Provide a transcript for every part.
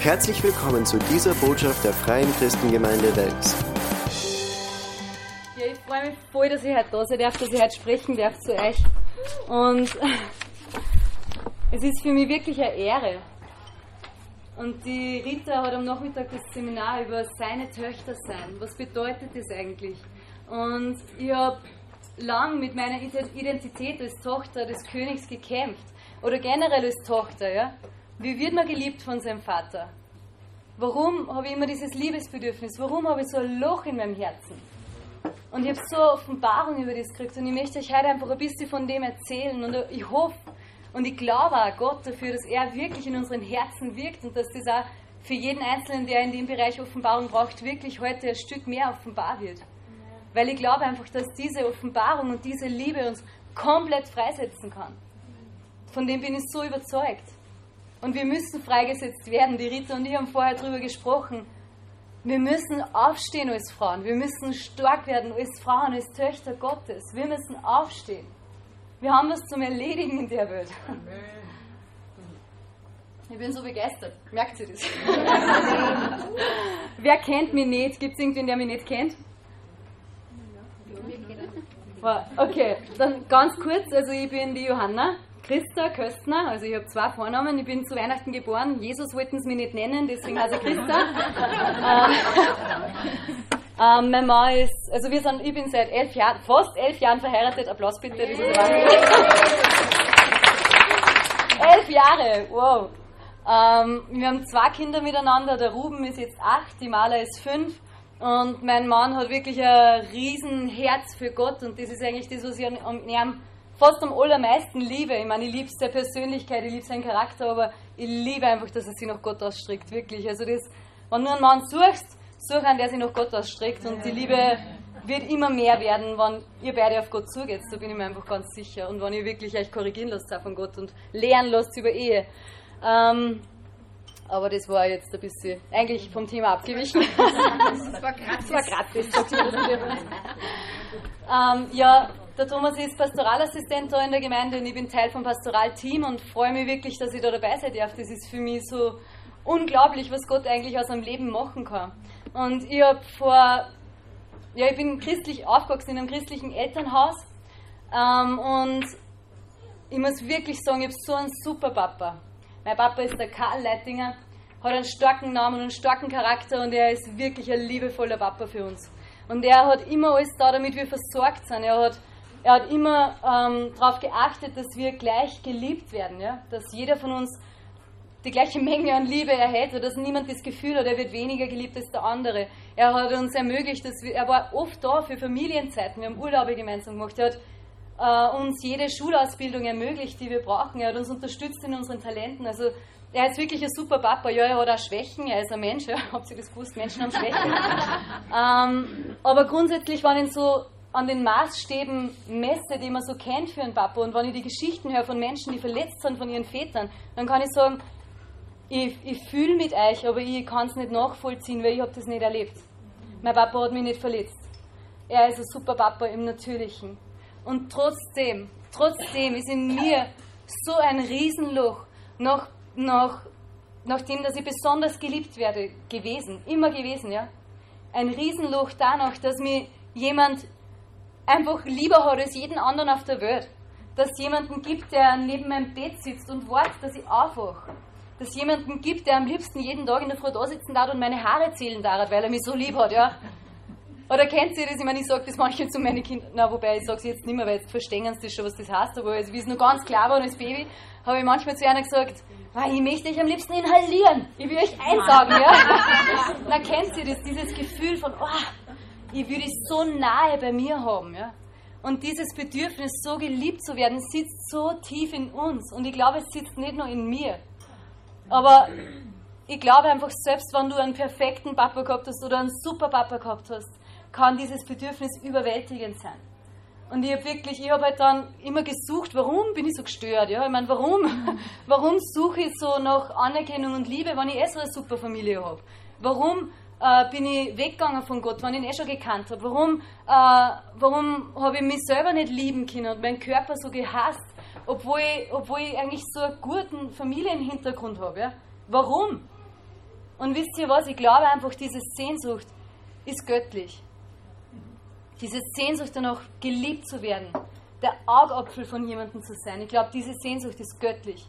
Herzlich willkommen zu dieser Botschaft der Freien Christengemeinde Wels. Ja, ich freue mich voll, dass ich heute da sein darf, dass ich heute sprechen darf zu euch. Und es ist für mich wirklich eine Ehre. Und die Rita hat am Nachmittag das Seminar über seine Töchter sein. Was bedeutet das eigentlich? Und ich habe lang mit meiner Identität als Tochter des Königs gekämpft. Oder generell als Tochter, ja. Wie wird man geliebt von seinem Vater? Warum habe ich immer dieses Liebesbedürfnis? Warum habe ich so ein Loch in meinem Herzen? Und ich habe so Offenbarung über das gekriegt und ich möchte euch heute einfach ein bisschen von dem erzählen und ich hoffe und ich glaube auch Gott dafür, dass er wirklich in unseren Herzen wirkt und dass das auch für jeden Einzelnen, der in dem Bereich Offenbarung braucht, wirklich heute ein Stück mehr offenbar wird. Weil ich glaube einfach, dass diese Offenbarung und diese Liebe uns komplett freisetzen kann. Von dem bin ich so überzeugt. Und wir müssen freigesetzt werden. Die Rita und ich haben vorher darüber gesprochen. Wir müssen aufstehen als Frauen. Wir müssen stark werden als Frauen, als Töchter Gottes. Wir müssen aufstehen. Wir haben was zum Erledigen in der Welt. Ich bin so begeistert. Merkt ihr das? Wer kennt mich nicht? Gibt es irgendwen, der mich nicht kennt? Okay, dann ganz kurz. Also ich bin die Johanna. Christa Köstner, also ich habe zwei Vornamen, ich bin zu Weihnachten geboren, Jesus wollten sie mich nicht nennen, deswegen heiße ich Christa. ähm, mein Mann ist, also wir sind, ich bin seit elf Jahren, fast elf Jahren verheiratet, Applaus bitte, das ist Elf Jahre, wow. Ähm, wir haben zwei Kinder miteinander, der Ruben ist jetzt acht, die Mala ist fünf. Und mein Mann hat wirklich ein riesen Herz für Gott und das ist eigentlich das, was ich an, an ihm fast am allermeisten liebe. Ich meine, ich liebe seine Persönlichkeit, ich liebe seinen Charakter, aber ich liebe einfach, dass er sich nach Gott ausstreckt, wirklich. Also das, wenn du einen Mann suchst, such einen, der sich nach Gott ausstreckt und die Liebe wird immer mehr werden, wenn ihr beide auf Gott zugeht, da bin ich mir einfach ganz sicher. Und wenn ihr wirklich euch korrigieren lasst von Gott und lernen lasst über Ehe. Ähm, aber das war jetzt ein bisschen eigentlich vom Thema abgewichen. Das war gratis. Das war gratis. ähm, ja, der Thomas ist Pastoralassistent da in der Gemeinde und ich bin Teil vom Pastoralteam und freue mich wirklich, dass ich da dabei sein darf. Das ist für mich so unglaublich, was Gott eigentlich aus einem Leben machen kann. Und ich habe vor, ja, ich bin christlich aufgewachsen in einem christlichen Elternhaus ähm, und ich muss wirklich sagen, ich habe so einen super Papa. Mein Papa ist der Karl Leitinger, hat einen starken Namen und einen starken Charakter und er ist wirklich ein liebevoller Papa für uns. Und er hat immer alles da, damit wir versorgt sind. Er hat er hat immer ähm, darauf geachtet, dass wir gleich geliebt werden, ja? dass jeder von uns die gleiche Menge an Liebe erhält, oder dass niemand das Gefühl hat, er wird weniger geliebt als der andere. Er hat uns ermöglicht, dass wir, er war oft da für Familienzeiten, wir haben Urlaube gemeinsam gemacht, er hat äh, uns jede Schulausbildung ermöglicht, die wir brauchen, er hat uns unterstützt in unseren Talenten, also er ist wirklich ein super Papa. Ja, er hat auch Schwächen, er ist ein Mensch, ja. habt ihr das gewusst? Menschen haben Schwächen. ähm, aber grundsätzlich waren ihn so an den Maßstäben messe, die man so kennt für einen Papa, und wenn ich die Geschichten höre von Menschen, die verletzt sind von ihren Vätern, dann kann ich sagen, ich, ich fühle mit euch, aber ich kann es nicht nachvollziehen, weil ich habe das nicht erlebt. Mein Papa hat mich nicht verletzt. Er ist ein super Papa im Natürlichen. Und trotzdem, trotzdem ist in mir so ein Riesenloch nach, nach, nachdem, dass ich besonders geliebt werde, gewesen, immer gewesen, ja. Ein Riesenloch danach, dass mir jemand einfach lieber hat als jeden anderen auf der Welt. Dass es jemanden gibt, der neben meinem Bett sitzt und wartet, dass ich aufwache. Dass es jemanden gibt, der am liebsten jeden Tag in der Früh da sitzen darf und meine Haare zählen darf, weil er mich so lieb hat, ja. Oder kennt ihr das? Ich meine, ich sage das manchmal zu meinen Kindern, na, wobei ich sage es jetzt nicht mehr, weil jetzt verstehen sie das schon, was das heißt, aber also, wie es noch ganz klar war als Baby, habe ich manchmal zu einer gesagt, ich möchte euch am liebsten inhalieren. Ich will euch einsaugen, ja. Na, kennt ihr das? Dieses Gefühl von, oh, ich würde es so nahe bei mir haben. Ja? Und dieses Bedürfnis, so geliebt zu werden, sitzt so tief in uns. Und ich glaube, es sitzt nicht nur in mir. Aber ich glaube einfach, selbst wenn du einen perfekten Papa gehabt hast oder einen super Papa gehabt hast, kann dieses Bedürfnis überwältigend sein. Und ich habe wirklich, ich habe halt dann immer gesucht, warum bin ich so gestört? Ja? Ich meine, warum, warum suche ich so nach Anerkennung und Liebe, wenn ich eh so eine super Familie habe? Warum äh, bin ich weggegangen von Gott, wenn ich ihn eh schon gekannt habe? Warum, äh, warum habe ich mich selber nicht lieben können und meinen Körper so gehasst, obwohl ich, obwohl ich eigentlich so einen guten Familienhintergrund habe? Ja? Warum? Und wisst ihr was? Ich glaube einfach, diese Sehnsucht ist göttlich. Diese Sehnsucht danach, geliebt zu werden, der Augapfel von jemandem zu sein. Ich glaube, diese Sehnsucht ist göttlich.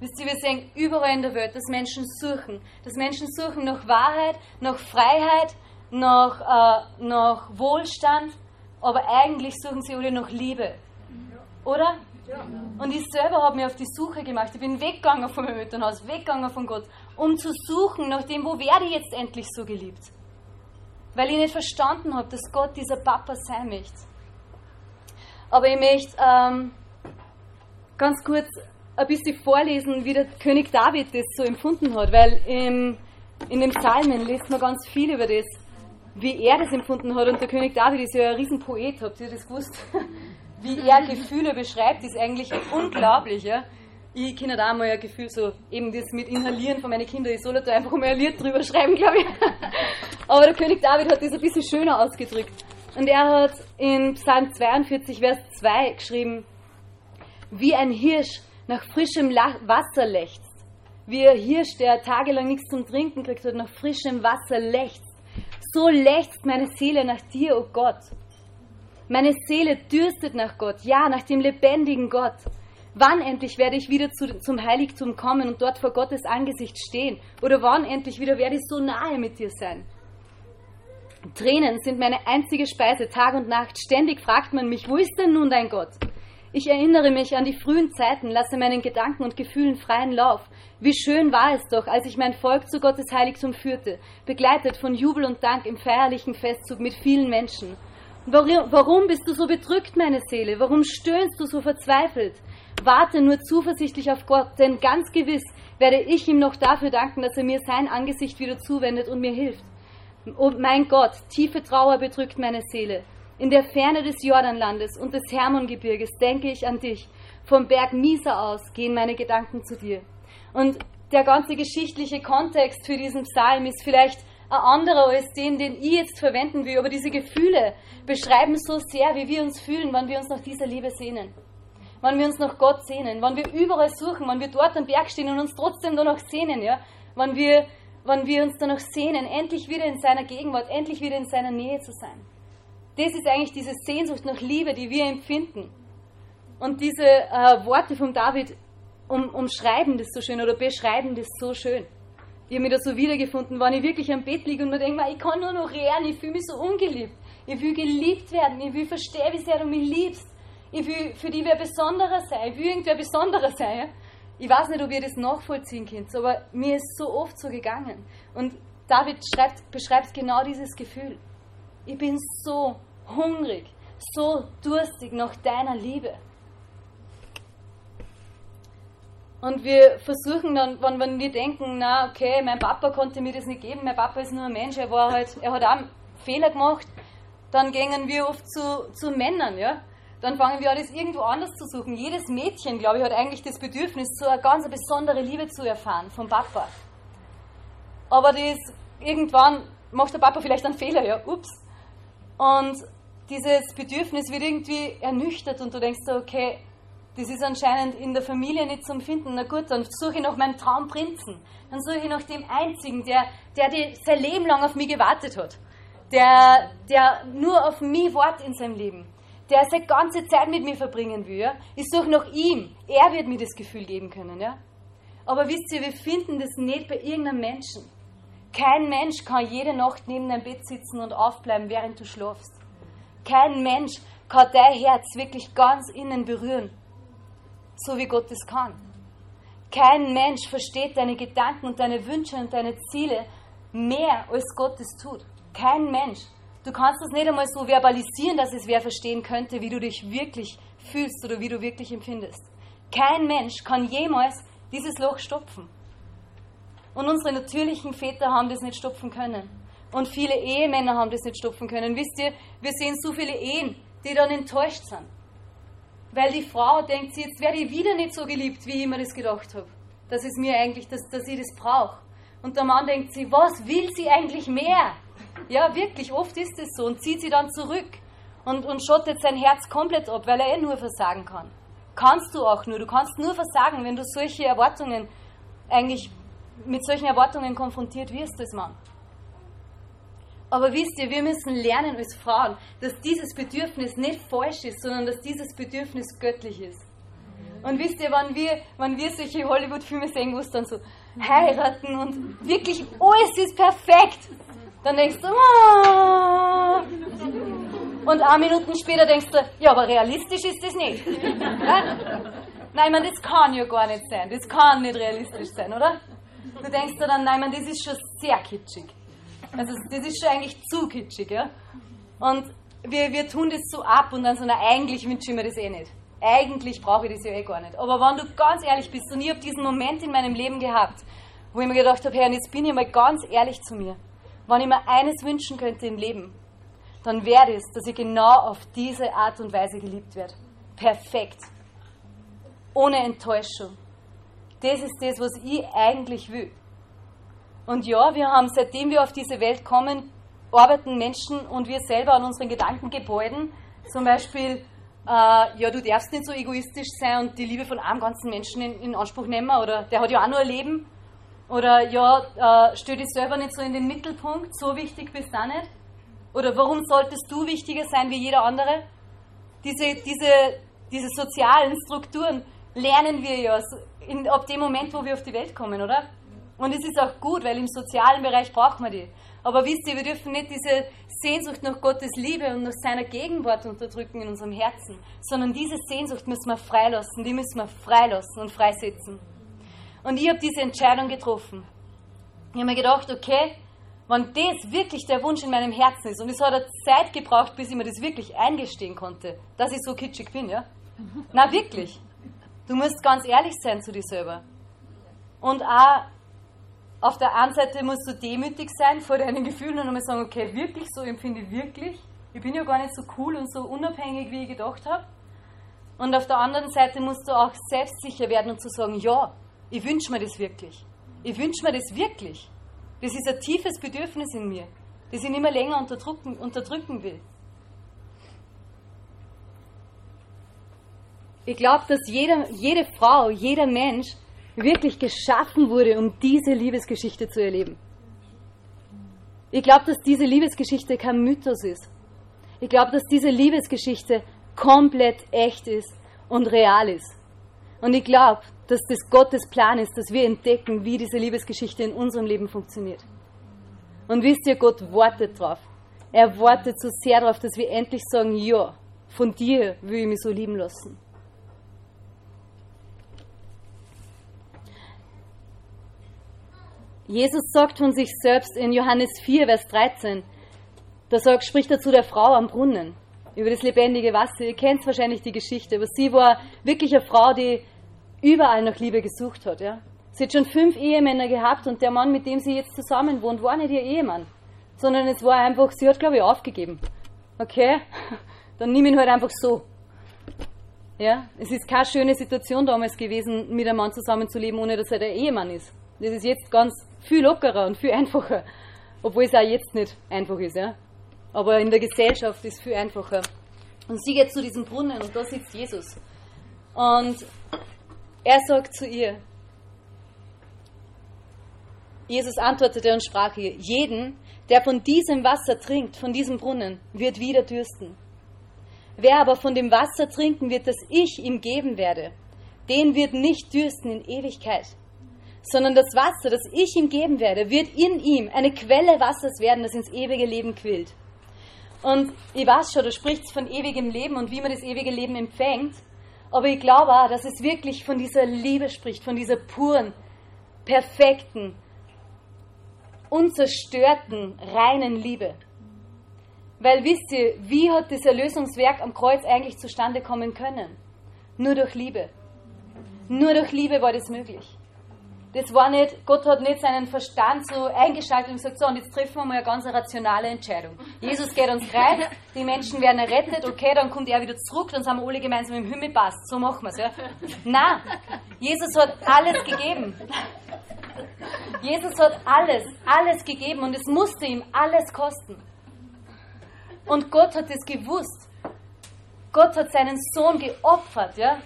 Wisst ihr, wir sehen überall in der Welt, dass Menschen suchen. Dass Menschen suchen nach Wahrheit, nach Freiheit, nach, äh, nach Wohlstand, aber eigentlich suchen sie alle nach Liebe. Oder? Und ich selber habe mich auf die Suche gemacht. Ich bin weggegangen von meinem Elternhaus, weggegangen von Gott, um zu suchen nach dem, wo werde ich jetzt endlich so geliebt. Weil ich nicht verstanden habe, dass Gott dieser Papa sein möchte. Aber ich möchte ähm, ganz kurz ein bisschen vorlesen, wie der König David das so empfunden hat, weil im, in den Psalmen liest man ganz viel über das, wie er das empfunden hat. Und der König David ist ja ein Riesenpoet, habt ihr das gewusst? wie er Gefühle beschreibt, ist eigentlich unglaublich. Ja? Ich kenne da mal ein Gefühl, so eben das mit Inhalieren von meinen Kindern. Ich soll da einfach mal ein Lied drüber schreiben, glaube ich. Aber der König David hat das ein bisschen schöner ausgedrückt. Und er hat in Psalm 42, Vers 2 geschrieben, wie ein Hirsch nach frischem Wasser lechzt. Wie ein Hirsch, der tagelang nichts zum Trinken kriegt hat, nach frischem Wasser lechzt. So lechzt meine Seele nach dir, o oh Gott. Meine Seele dürstet nach Gott, ja, nach dem lebendigen Gott. Wann endlich werde ich wieder zu, zum Heiligtum kommen und dort vor Gottes Angesicht stehen? Oder wann endlich wieder werde ich so nahe mit dir sein? Tränen sind meine einzige Speise, Tag und Nacht. Ständig fragt man mich, wo ist denn nun dein Gott? Ich erinnere mich an die frühen Zeiten, lasse meinen Gedanken und Gefühlen freien Lauf. Wie schön war es doch, als ich mein Volk zu Gottes Heiligtum führte, begleitet von Jubel und Dank im feierlichen Festzug mit vielen Menschen. Warum bist du so bedrückt, meine Seele? Warum stöhnst du so verzweifelt? Warte nur zuversichtlich auf Gott, denn ganz gewiss werde ich ihm noch dafür danken, dass er mir sein Angesicht wieder zuwendet und mir hilft. Oh mein Gott, tiefe Trauer bedrückt meine Seele. In der Ferne des Jordanlandes und des Hermongebirges denke ich an dich. Vom Berg Misa aus gehen meine Gedanken zu dir. Und der ganze geschichtliche Kontext für diesen Psalm ist vielleicht ein anderer als den, den ich jetzt verwenden will. Aber diese Gefühle beschreiben so sehr, wie wir uns fühlen, wenn wir uns nach dieser Liebe sehnen. Wenn wir uns nach Gott sehnen, wenn wir überall suchen, wenn wir dort am Berg stehen und uns trotzdem danach sehnen, ja, wenn wir, wenn wir uns danach sehnen, endlich wieder in seiner Gegenwart, endlich wieder in seiner Nähe zu sein. Das ist eigentlich diese Sehnsucht nach Liebe, die wir empfinden. Und diese äh, Worte von David um, umschreiben das so schön oder beschreiben das so schön ich habe mich da so wiedergefunden, wenn ich wirklich am Bett liege und mir denke, ich kann nur noch rehren, ich fühle mich so ungeliebt. Ich will geliebt werden, ich will verstehen, wie sehr du mich liebst. Ich will für dich wer Besonderer sein, ich will irgendwer Besonderer sein. Ich weiß nicht, ob ihr das nachvollziehen könnt, aber mir ist so oft so gegangen. Und David schreibt, beschreibt genau dieses Gefühl. Ich bin so hungrig, so durstig nach deiner Liebe. Und wir versuchen dann, wenn, wenn wir denken, na okay, mein Papa konnte mir das nicht geben, mein Papa ist nur ein Mensch, er war halt, er hat auch Fehler gemacht, dann gehen wir oft zu, zu Männern, ja. Dann fangen wir an, das irgendwo anders zu suchen. Jedes Mädchen, glaube ich, hat eigentlich das Bedürfnis, so eine ganz besondere Liebe zu erfahren vom Papa. Aber das irgendwann macht der Papa vielleicht einen Fehler, ja, ups. Und dieses Bedürfnis wird irgendwie ernüchtert und du denkst so, okay, das ist anscheinend in der Familie nicht zum Finden. Na gut, dann suche ich nach meinem Traumprinzen. Dann suche ich nach dem Einzigen, der, der die, sein Leben lang auf mich gewartet hat. Der, der nur auf mich wartet in seinem Leben. Der seine ganze Zeit mit mir verbringen will. Ja? Ich suche nach ihm. Er wird mir das Gefühl geben können. Ja? Aber wisst ihr, wir finden das nicht bei irgendeinem Menschen. Kein Mensch kann jede Nacht neben deinem Bett sitzen und aufbleiben, während du schlafst. Kein Mensch kann dein Herz wirklich ganz innen berühren so wie Gott es kann. Kein Mensch versteht deine Gedanken und deine Wünsche und deine Ziele mehr, als Gott es tut. Kein Mensch. Du kannst das nicht einmal so verbalisieren, dass es wer verstehen könnte, wie du dich wirklich fühlst oder wie du wirklich empfindest. Kein Mensch kann jemals dieses Loch stopfen. Und unsere natürlichen Väter haben das nicht stopfen können. Und viele Ehemänner haben das nicht stopfen können. Wisst ihr, wir sehen so viele Ehen, die dann enttäuscht sind. Weil die Frau denkt jetzt werde ich wieder nicht so geliebt, wie ich mir das gedacht habe. Das ist mir eigentlich, dass, dass ich das brauche. Und der Mann denkt sie, was will sie eigentlich mehr? Ja, wirklich, oft ist es so und zieht sie dann zurück und, und schottet sein Herz komplett ab, weil er eh nur versagen kann. Kannst du auch nur, du kannst nur versagen, wenn du solche Erwartungen eigentlich mit solchen Erwartungen konfrontiert wirst als Mann. Aber wisst ihr, wir müssen lernen als Frauen, dass dieses Bedürfnis nicht falsch ist, sondern dass dieses Bedürfnis göttlich ist. Und wisst ihr, wenn wir, wenn wir solche Hollywood-Filme sehen, wo es dann so heiraten und wirklich alles ist perfekt, dann denkst du, oh. und ein Minuten später denkst du, ja, aber realistisch ist das nicht. Nein, man, das kann ja gar nicht sein. Das kann nicht realistisch sein, oder? Du denkst dir dann, nein, man, das ist schon sehr kitschig. Also das ist schon eigentlich zu kitschig, ja. Und wir, wir tun das so ab und dann so, na, eigentlich wünsche ich mir das eh nicht. Eigentlich brauche ich das ja eh gar nicht. Aber wenn du ganz ehrlich bist und ich habe diesen Moment in meinem Leben gehabt, wo ich mir gedacht habe, und jetzt bin ich mal ganz ehrlich zu mir. Wenn ich mir eines wünschen könnte im Leben, dann wäre es, dass ich genau auf diese Art und Weise geliebt werde. Perfekt. Ohne Enttäuschung. Das ist das, was ich eigentlich will. Und ja, wir haben, seitdem wir auf diese Welt kommen, arbeiten Menschen und wir selber an unseren Gedankengebäuden. Zum Beispiel, äh, ja, du darfst nicht so egoistisch sein und die Liebe von einem ganzen Menschen in, in Anspruch nehmen oder der hat ja auch nur ein Leben. Oder ja, äh, stell dich selber nicht so in den Mittelpunkt, so wichtig bist du nicht. Oder warum solltest du wichtiger sein wie jeder andere? Diese, diese, diese sozialen Strukturen lernen wir ja in, ab dem Moment, wo wir auf die Welt kommen, oder? Und es ist auch gut, weil im sozialen Bereich braucht man die. Aber wisst ihr, wir dürfen nicht diese Sehnsucht nach Gottes Liebe und nach seiner Gegenwart unterdrücken in unserem Herzen, sondern diese Sehnsucht müssen wir freilassen, die müssen wir freilassen und freisetzen. Und ich habe diese Entscheidung getroffen. Ich habe mir gedacht, okay, wenn das wirklich der Wunsch in meinem Herzen ist, und es hat eine Zeit gebraucht, bis ich mir das wirklich eingestehen konnte, dass ich so kitschig bin, ja? Na wirklich. Du musst ganz ehrlich sein zu dir selber. Und auch auf der einen Seite musst du demütig sein vor deinen Gefühlen und einmal sagen, okay, wirklich, so empfinde ich wirklich. Ich bin ja gar nicht so cool und so unabhängig, wie ich gedacht habe. Und auf der anderen Seite musst du auch selbstsicher werden und zu sagen, ja, ich wünsche mir das wirklich. Ich wünsche mir das wirklich. Das ist ein tiefes Bedürfnis in mir, das ich nicht mehr länger unterdrücken, unterdrücken will. Ich glaube, dass jeder, jede Frau, jeder Mensch wirklich geschaffen wurde, um diese Liebesgeschichte zu erleben. Ich glaube, dass diese Liebesgeschichte kein Mythos ist. Ich glaube, dass diese Liebesgeschichte komplett echt ist und real ist. Und ich glaube, dass das Gottes Plan ist, dass wir entdecken, wie diese Liebesgeschichte in unserem Leben funktioniert. Und wisst ihr, Gott wartet drauf. Er wartet so sehr darauf, dass wir endlich sagen, ja, von dir will ich mich so lieben lassen. Jesus sagt von sich selbst in Johannes 4, Vers 13, da sagt, spricht er zu der Frau am Brunnen über das lebendige Wasser. Ihr kennt wahrscheinlich die Geschichte, aber sie war wirklich eine Frau, die überall nach Liebe gesucht hat. Ja? Sie hat schon fünf Ehemänner gehabt und der Mann, mit dem sie jetzt zusammen wohnt, war nicht ihr Ehemann, sondern es war einfach, sie hat, glaube ich, aufgegeben. Okay, dann nimm ihn halt einfach so. Ja, es ist keine schöne Situation damals gewesen, mit einem Mann zusammenzuleben, ohne dass er der Ehemann ist. Das ist jetzt ganz viel lockerer und viel einfacher. Obwohl es auch jetzt nicht einfach ist, ja. Aber in der Gesellschaft ist es viel einfacher. Und sie geht zu diesem Brunnen und da sitzt Jesus. Und er sagt zu ihr, Jesus antwortete und sprach ihr, jeden, der von diesem Wasser trinkt, von diesem Brunnen, wird wieder dürsten. Wer aber von dem Wasser trinken wird, das ich ihm geben werde, den wird nicht dürsten in Ewigkeit, sondern das Wasser, das ich ihm geben werde, wird in ihm eine Quelle Wassers werden, das ins ewige Leben quillt. Und ich weiß schon, du sprichst von ewigem Leben und wie man das ewige Leben empfängt, aber ich glaube auch, dass es wirklich von dieser Liebe spricht, von dieser puren, perfekten, unzerstörten, reinen Liebe. Weil wisst ihr, wie hat das Erlösungswerk am Kreuz eigentlich zustande kommen können? Nur durch Liebe. Nur durch Liebe war das möglich. Das war nicht, Gott hat nicht seinen Verstand so eingeschaltet und gesagt, so, und jetzt treffen wir mal eine ganz rationale Entscheidung. Jesus geht ans Kreuz, die Menschen werden errettet, okay, dann kommt er wieder zurück, dann sind wir alle gemeinsam im Himmel, passt, so machen wir es, ja. Nein, Jesus hat alles gegeben. Jesus hat alles, alles gegeben und es musste ihm alles kosten. Und Gott hat es gewusst. Gott hat seinen Sohn geopfert, ja,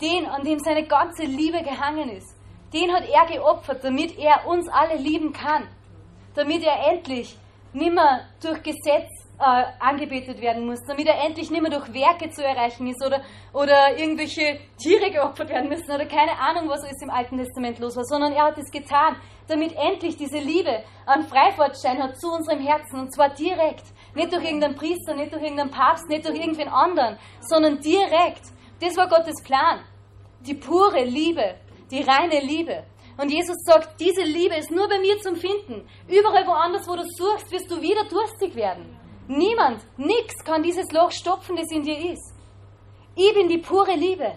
den, an dem seine ganze Liebe gehangen ist Den hat er geopfert, damit er uns alle lieben kann. Damit er endlich nimmer durch Gesetz äh, angebetet werden muss, damit er endlich nicht mehr durch Werke zu erreichen ist oder, oder irgendwelche Tiere geopfert werden müssen oder keine Ahnung, was ist im Alten Testament los war, sondern er hat es getan, damit endlich diese Liebe an Freifahrtschein hat zu unserem Herzen und zwar direkt. Nicht durch irgendeinen Priester, nicht durch irgendeinen Papst, nicht durch irgendwen anderen, sondern direkt. Das war Gottes Plan. Die pure Liebe, die reine Liebe. Und Jesus sagt, diese Liebe ist nur bei mir zum Finden. Überall woanders, wo du suchst, wirst du wieder durstig werden. Niemand, nichts kann dieses Loch stopfen, das in dir ist. Ich bin die pure Liebe.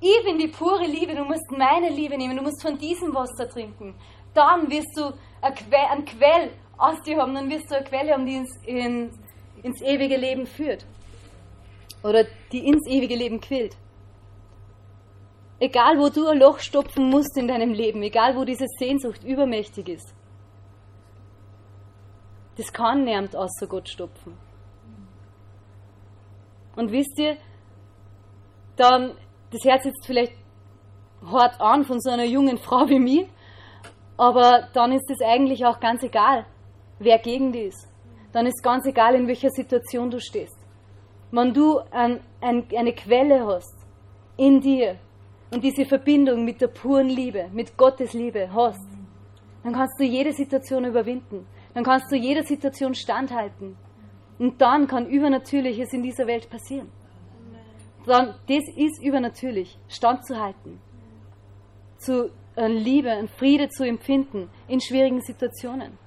Ich bin die pure Liebe. Du musst meine Liebe nehmen. Du musst von diesem Wasser trinken. Dann wirst du einen Quell aus dir haben. Dann wirst du eine Quelle haben, die ins, ins, ins ewige Leben führt. Oder die ins ewige Leben quillt. Egal, wo du ein Loch stopfen musst in deinem Leben, egal, wo diese Sehnsucht übermächtig ist, das kann niemand außer Gott stopfen. Und wisst ihr, dann, das Herz jetzt vielleicht hart an von so einer jungen Frau wie mir, aber dann ist es eigentlich auch ganz egal, wer gegen die ist. Dann ist ganz egal, in welcher Situation du stehst. Wenn du ein, ein, eine Quelle hast in dir und diese Verbindung mit der puren Liebe, mit Gottes Liebe hast, dann kannst du jede Situation überwinden. Dann kannst du jeder Situation standhalten. Und dann kann Übernatürliches in dieser Welt passieren. Dann, das ist übernatürlich, standzuhalten, zu äh, Liebe und Friede zu empfinden in schwierigen Situationen.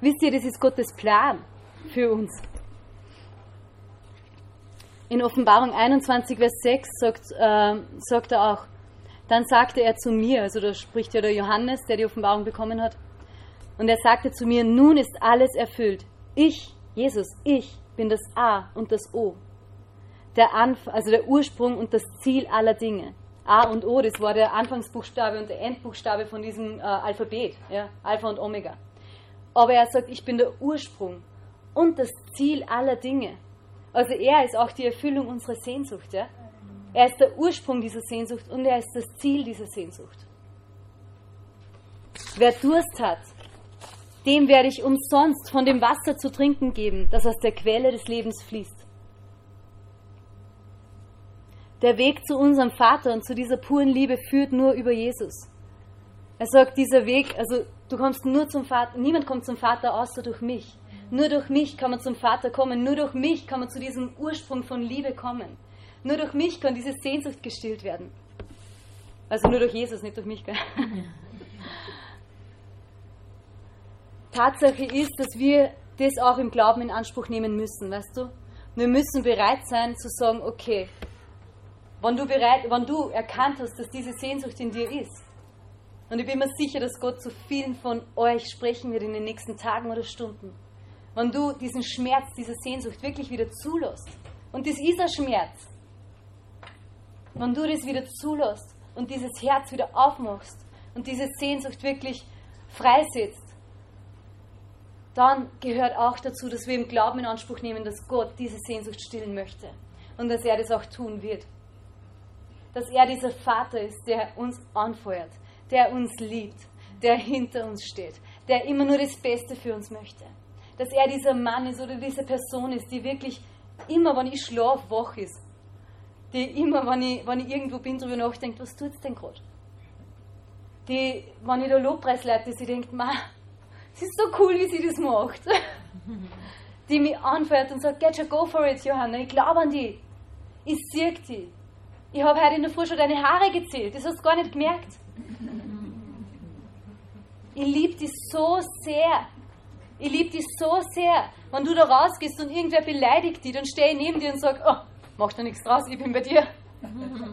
Wisst ihr, das ist Gottes Plan für uns. In Offenbarung 21, Vers 6 sagt, äh, sagt er auch, dann sagte er zu mir, also da spricht ja der Johannes, der die Offenbarung bekommen hat, und er sagte zu mir, nun ist alles erfüllt. Ich, Jesus, ich bin das A und das O. Der Anf also der Ursprung und das Ziel aller Dinge. A und O, das war der Anfangsbuchstabe und der Endbuchstabe von diesem äh, Alphabet, ja, Alpha und Omega. Aber er sagt, ich bin der Ursprung und das Ziel aller Dinge. Also er ist auch die Erfüllung unserer Sehnsucht. Ja? Er ist der Ursprung dieser Sehnsucht und er ist das Ziel dieser Sehnsucht. Wer Durst hat, dem werde ich umsonst von dem Wasser zu trinken geben, das aus der Quelle des Lebens fließt. Der Weg zu unserem Vater und zu dieser puren Liebe führt nur über Jesus. Er sagt, dieser Weg, also du kommst nur zum Vater, niemand kommt zum Vater außer durch mich. Nur durch mich kann man zum Vater kommen, nur durch mich kann man zu diesem Ursprung von Liebe kommen. Nur durch mich kann diese Sehnsucht gestillt werden. Also nur durch Jesus, nicht durch mich. Gell? Tatsache ist, dass wir das auch im Glauben in Anspruch nehmen müssen, weißt du? Wir müssen bereit sein zu sagen, okay, wenn du, bereit, wenn du erkannt hast, dass diese Sehnsucht in dir ist, und ich bin mir sicher, dass Gott zu vielen von euch sprechen wird in den nächsten Tagen oder Stunden, wenn du diesen Schmerz, diese Sehnsucht wirklich wieder zulässt, und das ist ein Schmerz, wenn du das wieder zulässt und dieses Herz wieder aufmachst und diese Sehnsucht wirklich freisetzt, dann gehört auch dazu, dass wir im Glauben in Anspruch nehmen, dass Gott diese Sehnsucht stillen möchte und dass er das auch tun wird. Dass er dieser Vater ist, der uns anfeuert, der uns liebt, der hinter uns steht, der immer nur das Beste für uns möchte. Dass er dieser Mann ist oder diese Person ist, die wirklich immer, wenn ich schlafe, wach ist. Die immer, wenn ich, wenn ich irgendwo bin, darüber nachdenkt, was tut es denn gerade? Die, wenn ich da Lobpreis leite, sie denkt, ma, es ist so cool, wie sie das macht. Die mich anfährt und sagt, get your go for it, Johanna, ich glaube an die. Ich sehe die. Ich habe heute in der Früh schon deine Haare gezählt, das hast du gar nicht gemerkt. Ich liebe dich so sehr. Ich liebe dich so sehr. Wenn du da rausgehst und irgendwer beleidigt dich, dann stehe ich neben dir und sage, oh, mach da nichts draus, ich bin bei dir.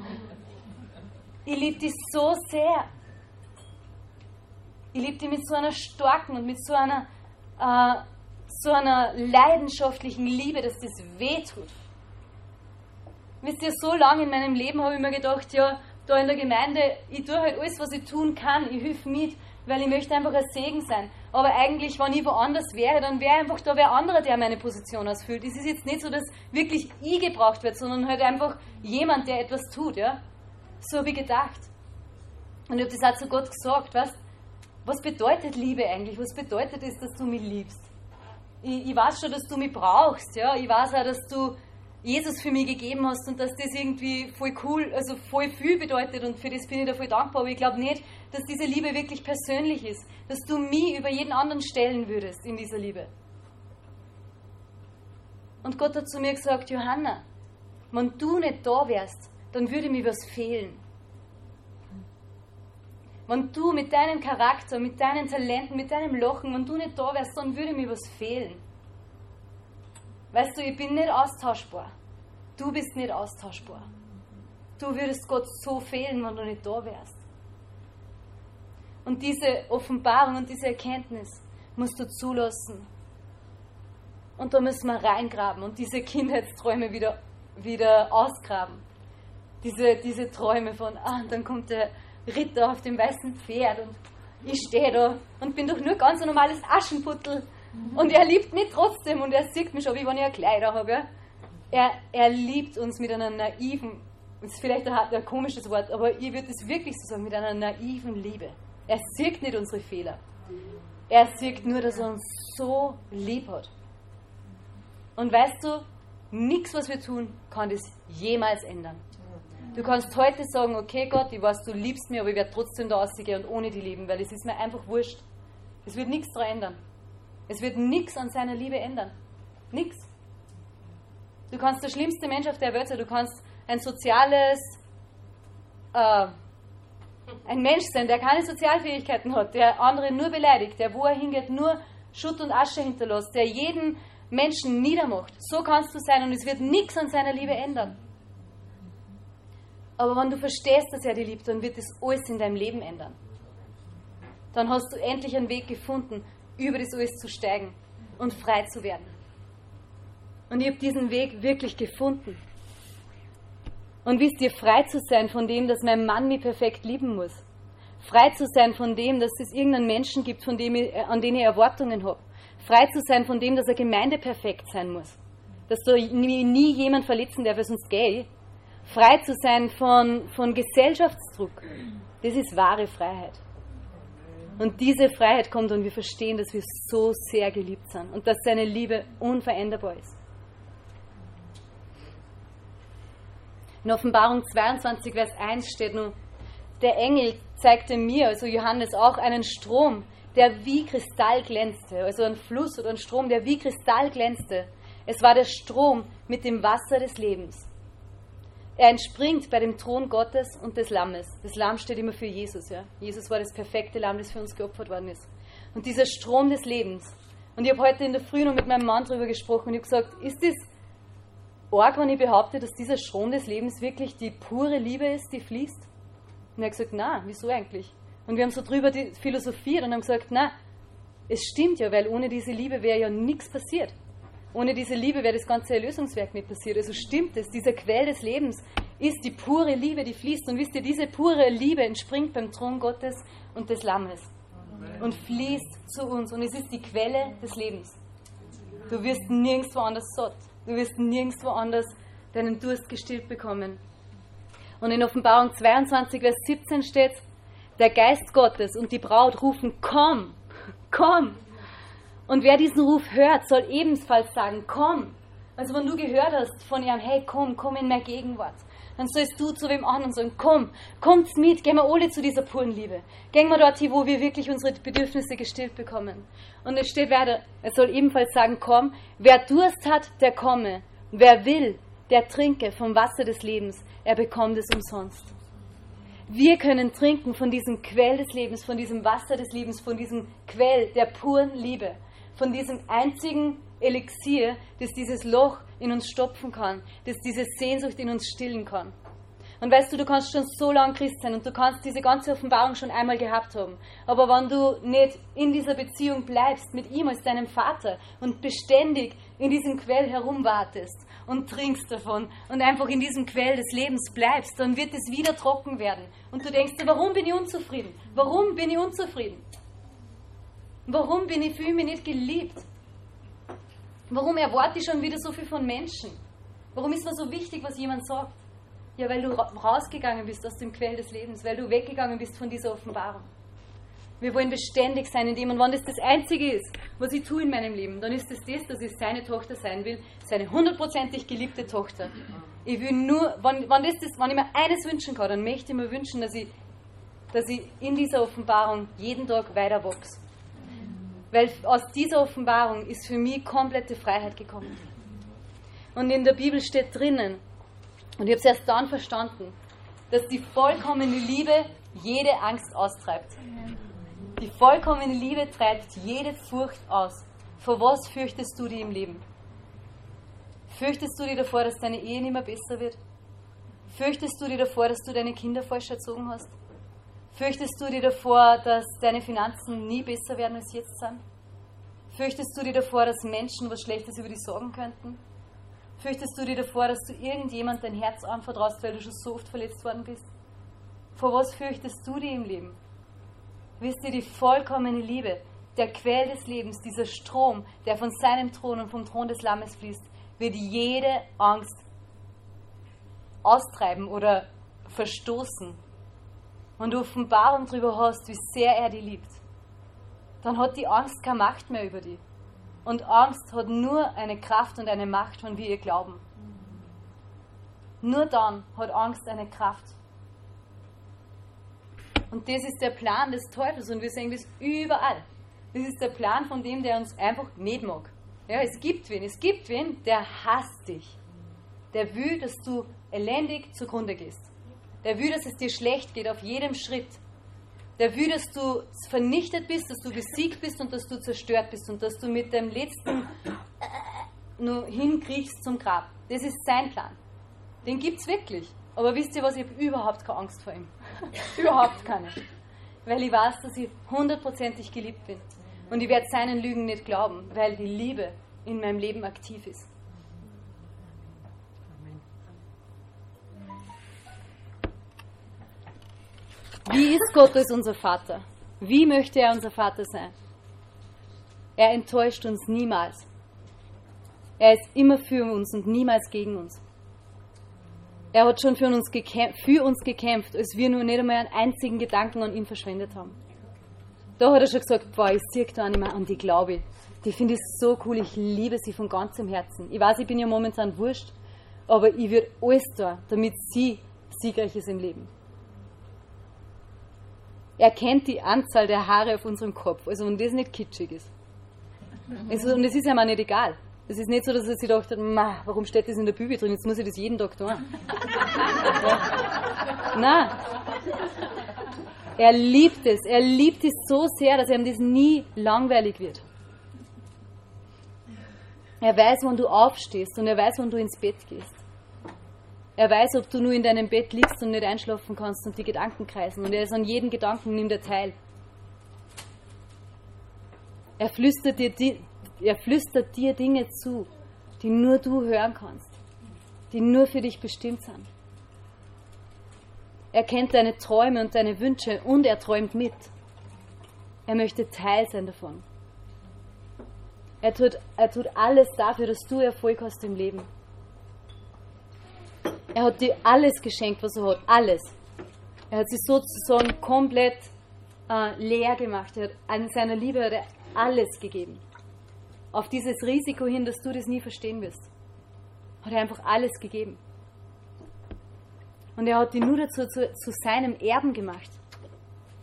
Ich liebe dich so sehr. Ich liebe dich mit so einer starken und mit so einer, äh, so einer leidenschaftlichen Liebe, dass das weh tut. Wisst ihr, so lange in meinem Leben habe ich mir gedacht, ja, da in der Gemeinde, ich tue halt alles, was ich tun kann, ich helfe mit, weil ich möchte einfach ein Segen sein. Aber eigentlich, wenn ich woanders wäre, dann wäre einfach da wer anderer, der meine Position ausfüllt. Es ist jetzt nicht so, dass wirklich ich gebraucht wird, sondern halt einfach jemand, der etwas tut, ja. So habe ich gedacht. Und ich habe das auch zu Gott gesagt, weißt, was bedeutet Liebe eigentlich? Was bedeutet es, dass du mich liebst? Ich, ich weiß schon, dass du mich brauchst, ja. Ich weiß auch, dass du Jesus für mich gegeben hast und dass das irgendwie voll cool, also voll viel bedeutet und für das bin ich da voll dankbar. Aber ich glaube nicht, dass diese Liebe wirklich persönlich ist, dass du mich über jeden anderen stellen würdest in dieser Liebe. Und Gott hat zu mir gesagt, Johanna, wenn du nicht da wärst, dann würde mir was fehlen. Wenn du mit deinem Charakter, mit deinen Talenten, mit deinem Lochen, wenn du nicht da wärst, dann würde mir was fehlen. Weißt du, ich bin nicht austauschbar. Du bist nicht austauschbar. Du würdest Gott so fehlen, wenn du nicht da wärst. Und diese Offenbarung und diese Erkenntnis musst du zulassen. Und da müssen wir reingraben und diese Kindheitsträume wieder, wieder ausgraben. Diese, diese Träume von, ah, dann kommt der Ritter auf dem weißen Pferd und ich stehe da und bin doch nur ganz ein normales Aschenputtel. Und er liebt mich trotzdem und er sieht mich schon, wie wenn ich ein Kleider habe. Er, er liebt uns mit einer naiven, das ist vielleicht ein, ein komisches Wort, aber ich würde es wirklich so sagen, mit einer naiven Liebe. Er sieht nicht unsere Fehler. Er sieht nur, dass er uns so lieb hat. Und weißt du, nichts, was wir tun, kann das jemals ändern. Du kannst heute sagen, okay Gott, ich weiß, du liebst mich, aber ich werde trotzdem da rausgehen und ohne dich lieben, weil es ist mir einfach wurscht. Es wird nichts daran ändern. Es wird nichts an seiner Liebe ändern. Nichts. Du kannst der schlimmste Mensch auf der Welt sein, du kannst ein soziales, äh, ein Mensch sein, der keine Sozialfähigkeiten hat, der andere nur beleidigt, der wo er hingeht nur Schutt und Asche hinterlässt, der jeden Menschen niedermacht. So kannst du sein und es wird nichts an seiner Liebe ändern. Aber wenn du verstehst, dass er dich liebt, dann wird es alles in deinem Leben ändern. Dann hast du endlich einen Weg gefunden, über das alles zu steigen und frei zu werden. Und ich habe diesen Weg wirklich gefunden. Und wisst ihr, frei zu sein von dem, dass mein Mann mich perfekt lieben muss. Frei zu sein von dem, dass es irgendeinen Menschen gibt, von dem ich, an den ich Erwartungen habe. Frei zu sein von dem, dass eine Gemeinde perfekt sein muss. Dass da nie, nie jemand verletzen darf, weil sonst ich frei zu sein von, von Gesellschaftsdruck, das ist wahre Freiheit. Und diese Freiheit kommt und wir verstehen, dass wir so sehr geliebt sind und dass seine Liebe unveränderbar ist. In Offenbarung 22, Vers 1 steht nur, der Engel zeigte mir, also Johannes auch, einen Strom, der wie Kristall glänzte, also ein Fluss oder ein Strom, der wie Kristall glänzte. Es war der Strom mit dem Wasser des Lebens. Er entspringt bei dem Thron Gottes und des Lammes. Das Lamm steht immer für Jesus. Ja? Jesus war das perfekte Lamm, das für uns geopfert worden ist. Und dieser Strom des Lebens. Und ich habe heute in der Früh noch mit meinem Mann darüber gesprochen und ich habe gesagt, ist das arg, wenn ich behaupte, dass dieser Strom des Lebens wirklich die pure Liebe ist, die fließt? Und er hat gesagt, na, wieso eigentlich? Und wir haben so drüber philosophiert und haben gesagt, na, es stimmt ja, weil ohne diese Liebe wäre ja nichts passiert. Ohne diese Liebe wäre das ganze Erlösungswerk nicht passiert. Also stimmt es, dieser Quell des Lebens ist die pure Liebe, die fließt. Und wisst ihr, diese pure Liebe entspringt beim Thron Gottes und des Lammes und fließt zu uns. Und es ist die Quelle des Lebens. Du wirst nirgendwo anders satt. Du wirst nirgendwo anders deinen Durst gestillt bekommen. Und in Offenbarung 22, Vers 17 steht, der Geist Gottes und die Braut rufen, komm, komm. Und wer diesen Ruf hört, soll ebenfalls sagen, komm. Also wenn du gehört hast von ihm, hey, komm, komm in meine Gegenwart, dann sollst du zu wem anderen sagen, komm, kommt mit, gehen wir alle zu dieser puren Liebe. Gehen wir dorthin, wo wir wirklich unsere Bedürfnisse gestillt bekommen. Und es steht weiter, er soll ebenfalls sagen, komm, wer Durst hat, der komme. Wer will, der trinke vom Wasser des Lebens, er bekommt es umsonst. Wir können trinken von diesem Quell des Lebens, von diesem Wasser des Lebens, von diesem Quell der puren Liebe von diesem einzigen Elixier, das dieses Loch in uns stopfen kann, das diese Sehnsucht in uns stillen kann. Und weißt du, du kannst schon so lange Christ sein und du kannst diese ganze Offenbarung schon einmal gehabt haben. Aber wenn du nicht in dieser Beziehung bleibst mit ihm als deinem Vater und beständig in diesem Quell herumwartest und trinkst davon und einfach in diesem Quell des Lebens bleibst, dann wird es wieder trocken werden. Und du denkst dir, warum bin ich unzufrieden? Warum bin ich unzufrieden? Warum bin ich für mich nicht geliebt? Warum erwarte ich schon wieder so viel von Menschen? Warum ist mir so wichtig, was jemand sagt? Ja, weil du rausgegangen bist aus dem Quell des Lebens, weil du weggegangen bist von dieser Offenbarung. Wir wollen beständig sein in dem. Und wenn das das Einzige ist, was ich tue in meinem Leben, dann ist es das, das, dass ich seine Tochter sein will, seine hundertprozentig geliebte Tochter. Ich will nur, wenn, wenn, das das, wenn ich mir eines wünschen kann, dann möchte ich mir wünschen, dass ich, dass ich in dieser Offenbarung jeden Tag weiter wachse. Weil aus dieser Offenbarung ist für mich komplette Freiheit gekommen. Und in der Bibel steht drinnen, und ich habe es erst dann verstanden, dass die vollkommene Liebe jede Angst austreibt. Die vollkommene Liebe treibt jede Furcht aus. Vor was fürchtest du dich im Leben? Fürchtest du dich davor, dass deine Ehe nicht mehr besser wird? Fürchtest du dich davor, dass du deine Kinder falsch erzogen hast? Fürchtest du dich davor, dass deine Finanzen nie besser werden, als jetzt sind? Fürchtest du dich davor, dass Menschen was Schlechtes über dich sagen könnten? Fürchtest du dich davor, dass du irgendjemand dein Herz anvertraust, weil du schon so oft verletzt worden bist? Vor was fürchtest du dich im Leben? wisst ihr, die vollkommene Liebe, der Quell des Lebens, dieser Strom, der von seinem Thron und vom Thron des Lammes fließt, wird jede Angst austreiben oder verstoßen. Und du Offenbarung darüber hast, wie sehr er dich liebt, dann hat die Angst keine Macht mehr über dich. Und Angst hat nur eine Kraft und eine Macht, von wie ihr glauben. Nur dann hat Angst eine Kraft. Und das ist der Plan des Teufels und wir sehen das überall. Das ist der Plan von dem, der uns einfach nicht mag. Ja, es gibt wen, es gibt wen, der hasst dich. Der will, dass du elendig zugrunde gehst. Der will, dass es dir schlecht geht auf jedem Schritt. Der will, dass du vernichtet bist, dass du besiegt bist und dass du zerstört bist und dass du mit dem letzten nur hinkriegst zum Grab. Das ist sein Plan. Den gibt es wirklich. Aber wisst ihr was, ich habe überhaupt keine Angst vor ihm. überhaupt keine. Weil ich weiß, dass ich hundertprozentig geliebt bin. Und ich werde seinen Lügen nicht glauben, weil die Liebe in meinem Leben aktiv ist. Wie ist Gott als unser Vater? Wie möchte er unser Vater sein? Er enttäuscht uns niemals. Er ist immer für uns und niemals gegen uns. Er hat schon für uns, für uns gekämpft, als wir nur nicht einmal einen einzigen Gedanken an ihn verschwendet haben. Da hat er schon gesagt, boah, ich sehe da nicht mehr an die Glaube. Die finde ich so cool, ich liebe sie von ganzem Herzen. Ich weiß, ich bin ja momentan wurscht, aber ich würde alles tun, damit sie siegreich ist im Leben. Er kennt die Anzahl der Haare auf unserem Kopf, also wenn das nicht kitschig ist. Also, und es ist ihm auch nicht egal. Es ist nicht so, dass er sich gedacht hat, warum steht das in der Bibel drin, jetzt muss ich das jeden Tag tun. ja. Nein. Er liebt es. Er liebt es so sehr, dass ihm das nie langweilig wird. Er weiß, wann du aufstehst und er weiß, wann du ins Bett gehst. Er weiß, ob du nur in deinem Bett liegst und nicht einschlafen kannst und die Gedanken kreisen. Und er ist an jedem Gedanken nimmt er teil. Er flüstert dir er flüstert dir Dinge zu, die nur du hören kannst, die nur für dich bestimmt sind. Er kennt deine Träume und deine Wünsche und er träumt mit. Er möchte Teil sein davon. Er tut, er tut alles dafür, dass du Erfolg hast im Leben. Er hat dir alles geschenkt, was er hat. Alles. Er hat sich sozusagen komplett äh, leer gemacht. Er hat an seiner Liebe hat er alles gegeben auf dieses Risiko hin, dass du das nie verstehen wirst. Hat er einfach alles gegeben. Und er hat dich nur dazu zu, zu seinem Erben gemacht.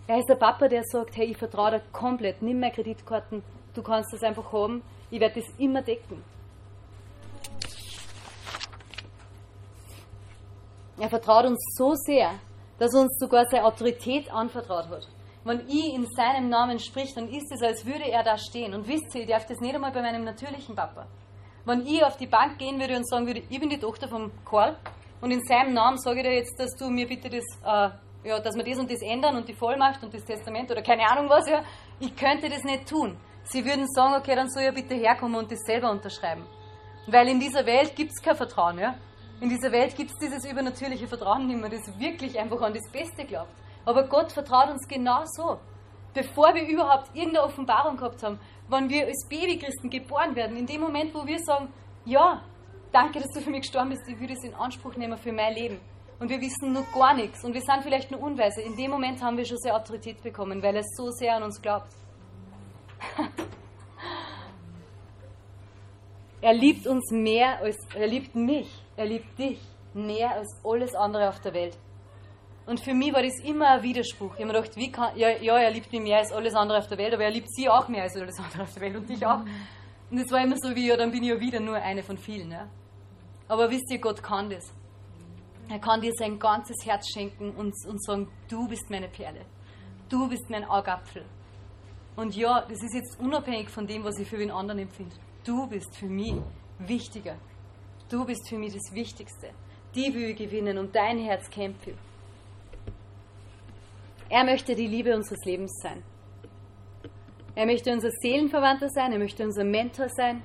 Er ist der Papa, der sagt, hey, ich vertraue dir komplett, nimm mehr Kreditkarten, du kannst das einfach haben, ich werde das immer decken. Er vertraut uns so sehr, dass er uns sogar seine Autorität anvertraut hat wenn ich in seinem Namen spricht, dann ist es, als würde er da stehen. Und wisst ihr, ich darf das nicht einmal bei meinem natürlichen Papa. Wenn ich auf die Bank gehen würde und sagen würde, ich bin die Tochter vom Karl und in seinem Namen sage ich dir jetzt, dass du mir bitte das, äh, ja, dass wir das und das ändern und die Vollmacht und das Testament oder keine Ahnung was, ja, ich könnte das nicht tun. Sie würden sagen, okay, dann soll er bitte herkommen und das selber unterschreiben. Weil in dieser Welt gibt es kein Vertrauen, ja. In dieser Welt gibt es dieses übernatürliche Vertrauen nicht mehr, das wirklich einfach an das Beste glaubt. Aber Gott vertraut uns genau so. Bevor wir überhaupt irgendeine Offenbarung gehabt haben, wenn wir als Babychristen geboren werden, in dem Moment, wo wir sagen, ja, danke, dass du für mich gestorben bist, ich würde es in Anspruch nehmen für mein Leben. und wir wissen nur gar nichts und wir sind vielleicht nur unweise. In dem Moment haben wir schon sehr Autorität bekommen, weil er so sehr an uns glaubt. er liebt uns mehr als, er liebt mich, er liebt dich mehr als alles andere auf der Welt. Und für mich war das immer ein Widerspruch. Ich habe mir gedacht, wie kann, ja, ja, er liebt mich mehr als alles andere auf der Welt, aber er liebt sie auch mehr als alles andere auf der Welt und dich auch. Und es war immer so wie, ja, dann bin ich ja wieder nur eine von vielen. Ja. Aber wisst ihr, Gott kann das. Er kann dir sein ganzes Herz schenken und, und sagen, du bist meine Perle. Du bist mein Augapfel. Und ja, das ist jetzt unabhängig von dem, was ich für den anderen empfinde. Du bist für mich wichtiger. Du bist für mich das Wichtigste. Die will ich gewinnen und dein Herz kämpfe. Er möchte die Liebe unseres Lebens sein. Er möchte unser Seelenverwandter sein, er möchte unser Mentor sein,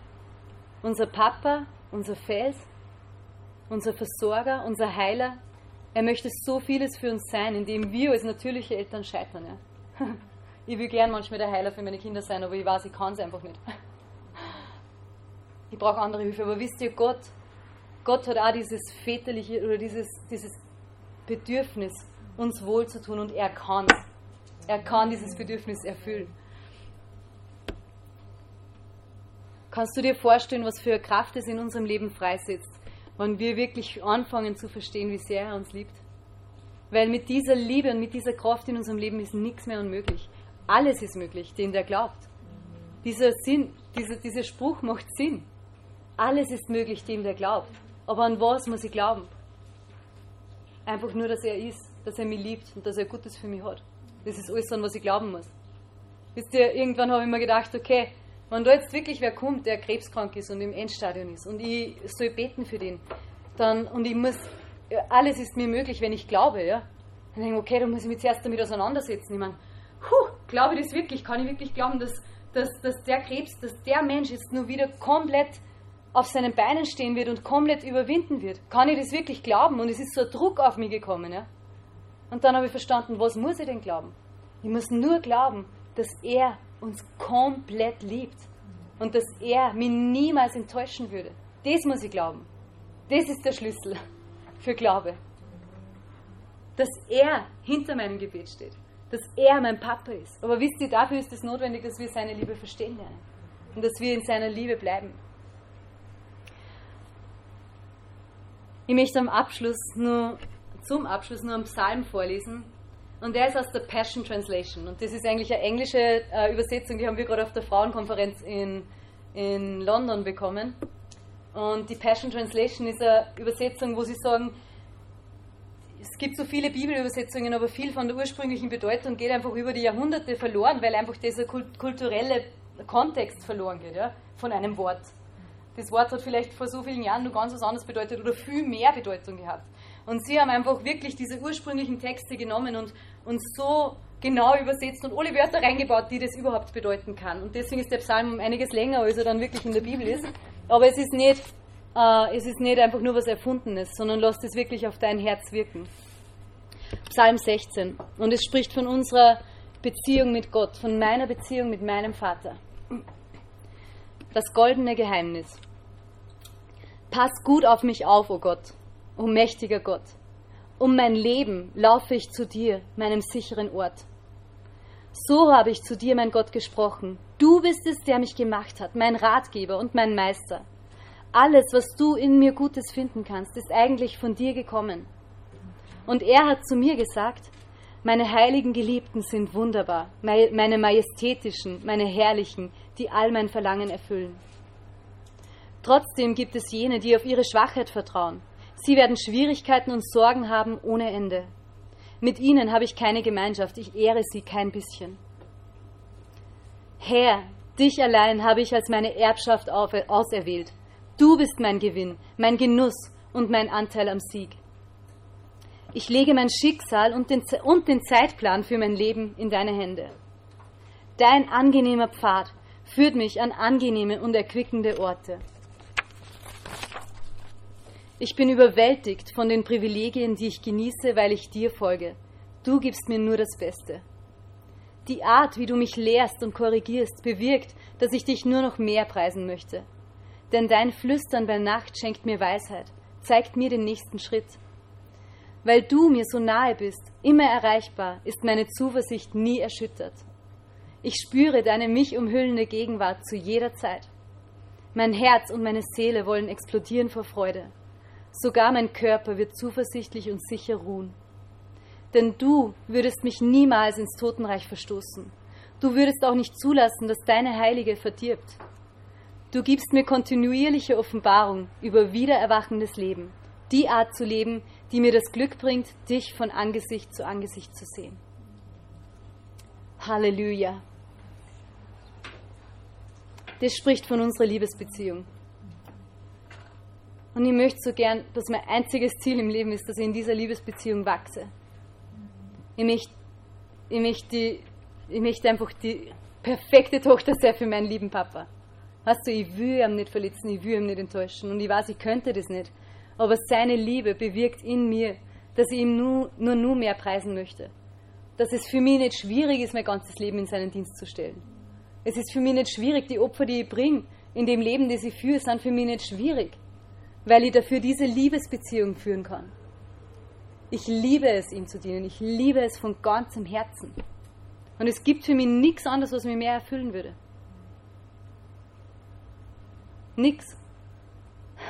unser Papa, unser Fels, unser Versorger, unser Heiler. Er möchte so vieles für uns sein, indem wir als natürliche Eltern scheitern. Ja. Ich will gern manchmal der Heiler für meine Kinder sein, aber ich weiß, ich kann es einfach nicht. Ich brauche andere Hilfe. Aber wisst ihr, Gott, Gott hat auch dieses väterliche oder dieses, dieses Bedürfnis, uns wohl zu tun und er kann. Er kann dieses Bedürfnis erfüllen. Kannst du dir vorstellen, was für eine Kraft es in unserem Leben freisetzt, wenn wir wirklich anfangen zu verstehen, wie sehr er uns liebt? Weil mit dieser Liebe und mit dieser Kraft in unserem Leben ist nichts mehr unmöglich. Alles ist möglich, dem der glaubt. Dieser Sinn, dieser, dieser Spruch macht Sinn. Alles ist möglich, dem der glaubt. Aber an was muss ich glauben? Einfach nur, dass er ist dass er mich liebt und dass er Gutes für mich hat. Das ist alles, an was ich glauben muss. Wisst ihr, irgendwann habe ich mir gedacht, okay, wenn da jetzt wirklich wer kommt, der krebskrank ist und im Endstadion ist und ich soll beten für den, dann, und ich muss, alles ist mir möglich, wenn ich glaube, ja. Dann denke ich, okay, dann muss ich mich zuerst damit auseinandersetzen. Ich meine, puh, glaube ich das wirklich? Kann ich wirklich glauben, dass, dass, dass der Krebs, dass der Mensch jetzt nur wieder komplett auf seinen Beinen stehen wird und komplett überwinden wird? Kann ich das wirklich glauben? Und es ist so ein Druck auf mich gekommen, ja. Und dann habe ich verstanden, was muss ich denn glauben? Ich muss nur glauben, dass er uns komplett liebt und dass er mich niemals enttäuschen würde. Das muss ich glauben. Das ist der Schlüssel für Glaube. Dass er hinter meinem Gebet steht. Dass er mein Papa ist. Aber wisst ihr, dafür ist es notwendig, dass wir seine Liebe verstehen lernen. Und dass wir in seiner Liebe bleiben. Ich möchte am Abschluss nur zum Abschluss nur einen Psalm vorlesen. Und der ist aus der Passion Translation. Und das ist eigentlich eine englische äh, Übersetzung, die haben wir gerade auf der Frauenkonferenz in, in London bekommen. Und die Passion Translation ist eine Übersetzung, wo sie sagen, es gibt so viele Bibelübersetzungen, aber viel von der ursprünglichen Bedeutung geht einfach über die Jahrhunderte verloren, weil einfach dieser kulturelle Kontext verloren geht, ja, von einem Wort. Das Wort hat vielleicht vor so vielen Jahren nur ganz was anderes bedeutet oder viel mehr Bedeutung gehabt. Und sie haben einfach wirklich diese ursprünglichen Texte genommen und, und so genau übersetzt und alle Wörter reingebaut, die das überhaupt bedeuten kann. Und deswegen ist der Psalm einiges länger, als er dann wirklich in der Bibel ist. Aber es ist nicht, äh, es ist nicht einfach nur was Erfundenes, sondern lasst es wirklich auf dein Herz wirken. Psalm 16. Und es spricht von unserer Beziehung mit Gott, von meiner Beziehung mit meinem Vater. Das goldene Geheimnis. Pass gut auf mich auf, o oh Gott O mächtiger Gott, um mein Leben laufe ich zu dir, meinem sicheren Ort. So habe ich zu dir, mein Gott, gesprochen. Du bist es, der mich gemacht hat, mein Ratgeber und mein Meister. Alles, was du in mir Gutes finden kannst, ist eigentlich von dir gekommen. Und er hat zu mir gesagt, meine heiligen Geliebten sind wunderbar, meine majestätischen, meine herrlichen, die all mein Verlangen erfüllen. Trotzdem gibt es jene, die auf ihre Schwachheit vertrauen Sie werden Schwierigkeiten und Sorgen haben ohne Ende. Mit ihnen habe ich keine Gemeinschaft, ich ehre sie kein bisschen. Herr, dich allein habe ich als meine Erbschaft auserwählt. Du bist mein Gewinn, mein Genuss und mein Anteil am Sieg. Ich lege mein Schicksal und den, und den Zeitplan für mein Leben in deine Hände. Dein angenehmer Pfad führt mich an angenehme und erquickende Orte. Ich bin überwältigt von den Privilegien, die ich genieße, weil ich dir folge. Du gibst mir nur das Beste. Die Art, wie du mich lehrst und korrigierst, bewirkt, dass ich dich nur noch mehr preisen möchte. Denn dein Flüstern bei Nacht schenkt mir Weisheit, zeigt mir den nächsten Schritt. Weil du mir so nahe bist, immer erreichbar, ist meine Zuversicht nie erschüttert. Ich spüre deine mich umhüllende Gegenwart zu jeder Zeit. Mein Herz und meine Seele wollen explodieren vor Freude. Sogar mein Körper wird zuversichtlich und sicher ruhen. Denn du würdest mich niemals ins Totenreich verstoßen. Du würdest auch nicht zulassen, dass deine Heilige verdirbt. Du gibst mir kontinuierliche Offenbarung über wiedererwachendes Leben, die Art zu leben, die mir das Glück bringt, dich von Angesicht zu Angesicht zu sehen. Halleluja. Das spricht von unserer Liebesbeziehung. Und ich möchte so gern, dass mein einziges Ziel im Leben ist, dass ich in dieser Liebesbeziehung wachse. Ich möchte, ich möchte, die, ich möchte einfach die perfekte Tochter sein für meinen lieben Papa. Weißt du, ich will ihn nicht verletzen, ich will ihn nicht enttäuschen und ich weiß, ich könnte das nicht. Aber seine Liebe bewirkt in mir, dass ich ihm nur, nur, nur mehr preisen möchte. Dass es für mich nicht schwierig ist, mein ganzes Leben in seinen Dienst zu stellen. Es ist für mich nicht schwierig, die Opfer, die ich bringe, in dem Leben, das ich führe, sind für mich nicht schwierig, weil ich dafür diese Liebesbeziehung führen kann. Ich liebe es, ihm zu dienen. Ich liebe es von ganzem Herzen. Und es gibt für mich nichts anderes, was mich mehr erfüllen würde. Nix.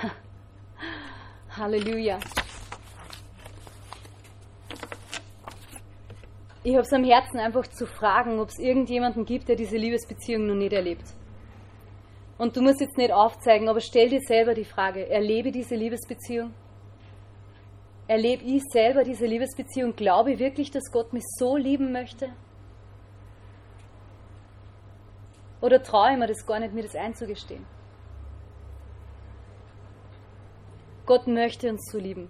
Halleluja. Ich habe es am Herzen, einfach zu fragen, ob es irgendjemanden gibt, der diese Liebesbeziehung noch nicht erlebt. Und du musst jetzt nicht aufzeigen, aber stell dir selber die Frage, erlebe diese Liebesbeziehung? Erlebe ich selber diese Liebesbeziehung? Glaube ich wirklich, dass Gott mich so lieben möchte? Oder traue ich mir das gar nicht, mir das einzugestehen? Gott möchte uns so lieben.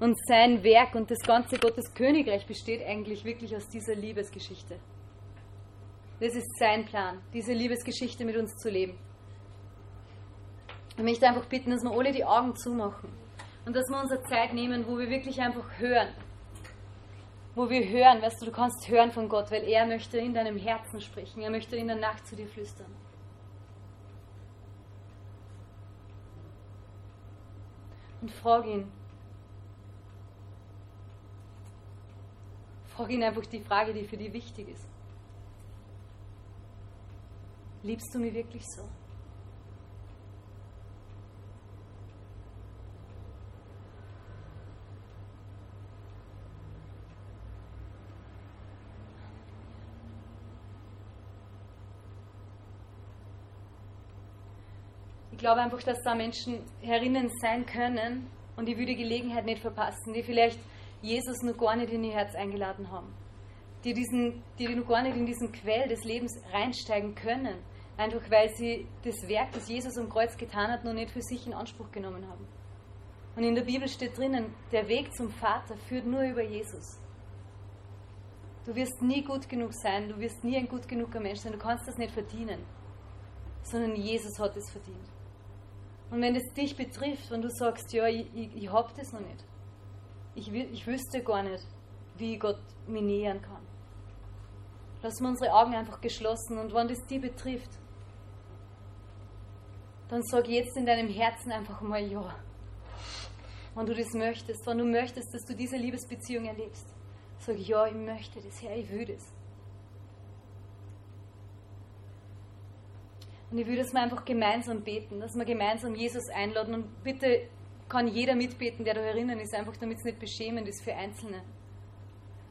Und sein Werk und das ganze Gottes Königreich besteht eigentlich wirklich aus dieser Liebesgeschichte. Das ist sein Plan, diese Liebesgeschichte mit uns zu leben. Ich möchte einfach bitten, dass wir alle die Augen zumachen und dass wir unsere Zeit nehmen, wo wir wirklich einfach hören. Wo wir hören, weißt du, du kannst hören von Gott, weil er möchte in deinem Herzen sprechen, er möchte in der Nacht zu dir flüstern. und frag ihn. Frag ihn einfach die Frage, die für dich wichtig ist. Liebst du mich wirklich so? ich glaube einfach, dass da Menschen herinnen sein können und ich würde die Gelegenheit nicht verpassen, die vielleicht Jesus noch gar nicht in ihr Herz eingeladen haben, die, diesen, die noch gar nicht in diesen Quell des Lebens reinsteigen können, einfach weil sie das Werk, das Jesus am Kreuz getan hat, noch nicht für sich in Anspruch genommen haben. Und in der Bibel steht drinnen, der Weg zum Vater führt nur über Jesus. Du wirst nie gut genug sein, du wirst nie ein gut genuger Mensch sein, du kannst das nicht verdienen, sondern Jesus hat es verdient. Und wenn es dich betrifft, wenn du sagst, ja, ich, ich, ich habe das noch nicht, ich, ich wüsste gar nicht, wie Gott mich nähern kann. Lassen wir unsere Augen einfach geschlossen und wenn das dich betrifft, dann sag jetzt in deinem Herzen einfach mal ja. Wenn du das möchtest, wenn du möchtest, dass du diese Liebesbeziehung erlebst, sag ja, ich möchte das, Herr, ich will das. Und ich würde, dass wir einfach gemeinsam beten, dass wir gemeinsam Jesus einladen und bitte kann jeder mitbeten, der da herinnen ist, einfach damit es nicht beschämend ist für Einzelne.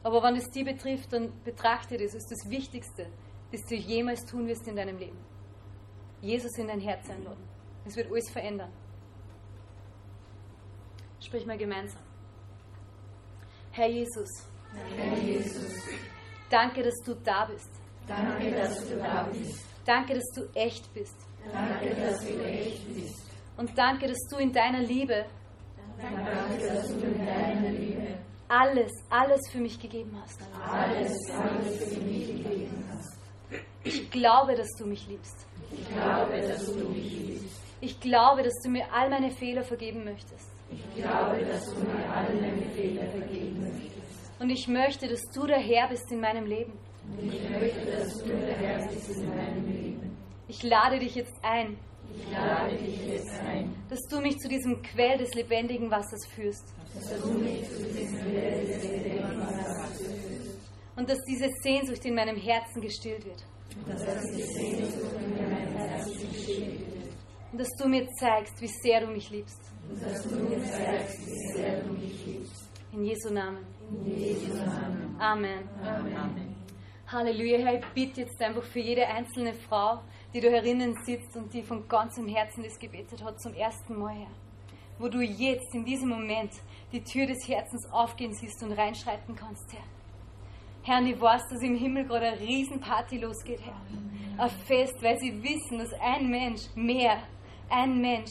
Aber wenn es die betrifft, dann betrachte das als das Wichtigste, das du jemals tun wirst in deinem Leben. Jesus in dein Herz einladen. Es wird alles verändern. Sprich mal gemeinsam. Herr Jesus. Herr Jesus. Danke, dass du da bist. Danke, dass du da bist. Danke, dass du echt bist. Danke, dass du echt bist. Und danke, dass du in deiner Liebe alles, alles für mich gegeben hast. alles, alles für mich gegeben hast. Ich glaube, dass du mich liebst. Ich glaube, dass du mich liebst. Ich glaube, dass du mir all meine Fehler vergeben möchtest. Ich glaube, dass du mir alle meine Fehler vergeben möchtest. Und ich möchte, dass du der Herr bist in meinem Leben. Und ich möchte, dass du der Herr bist in meinem Leben. Ich lade dich jetzt ein, Ich lade dich jetzt ein, dass du mich zu diesem Quell des lebendigen Wassers führst. dass du mich zu diesem Quell des lebendigen Wassers führst, Und dass diese Sehnsucht in meinem Herzen gestillt wird. dass die Sehnsucht in meinem Herzen steht, Und dass du mir zeigst, wie sehr du mich liebst. und dass du mir zeigst, wie sehr du mich liebst. In Jesu Namen. In Jesu Namen. Amen. Amen. Halleluja, Herr, ich bitte jetzt einfach für jede einzelne Frau, die da herinnen sitzt und die von ganzem Herzen das gebetet hat, zum ersten Mal, Herr. Wo du jetzt in diesem Moment die Tür des Herzens aufgehen siehst und reinschreiten kannst, Herr. Herr, und ich weiß, dass im Himmel gerade eine Riesenparty losgeht, Herr. Ein Fest, weil sie wissen, dass ein Mensch mehr, ein Mensch,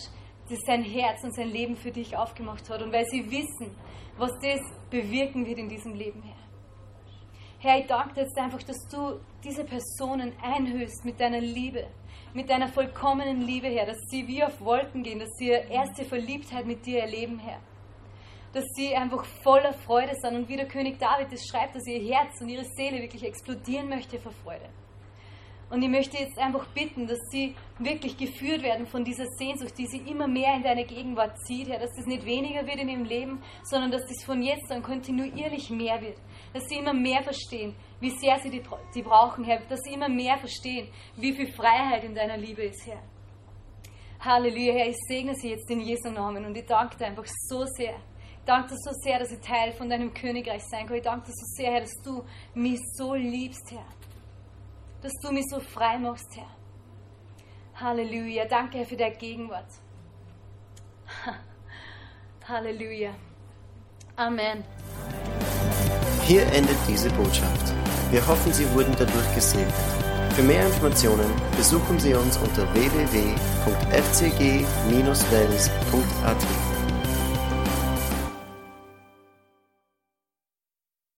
das sein Herz und sein Leben für dich aufgemacht hat. Und weil sie wissen, was das bewirken wird in diesem Leben, Herr. Herr, ich danke dir jetzt einfach, dass du diese Personen einhöchst mit deiner Liebe, mit deiner vollkommenen Liebe, Herr, dass sie wie auf Wolken gehen, dass sie ihre erste Verliebtheit mit dir erleben, Herr. Dass sie einfach voller Freude sind und wie der König David es schreibt, dass ihr Herz und ihre Seele wirklich explodieren möchte vor Freude. Und ich möchte jetzt einfach bitten, dass sie wirklich geführt werden von dieser Sehnsucht, die sie immer mehr in deine Gegenwart zieht, Herr, dass das nicht weniger wird in ihrem Leben, sondern dass das von jetzt an kontinuierlich mehr wird. Dass sie immer mehr verstehen, wie sehr sie die, die brauchen, Herr. Dass sie immer mehr verstehen, wie viel Freiheit in deiner Liebe ist, Herr. Halleluja, Herr, ich segne sie jetzt in Jesu Namen und ich danke dir einfach so sehr. Ich danke dir so sehr, dass ich Teil von deinem Königreich sein kann. Ich danke dir so sehr, Herr, dass du mich so liebst, Herr dass du mich so frei machst, Herr. Halleluja. Danke, Herr, für deine Gegenwart. Halleluja. Amen. Hier endet diese Botschaft. Wir hoffen, Sie wurden dadurch gesegnet. Für mehr Informationen besuchen Sie uns unter www.fcg-wells.at.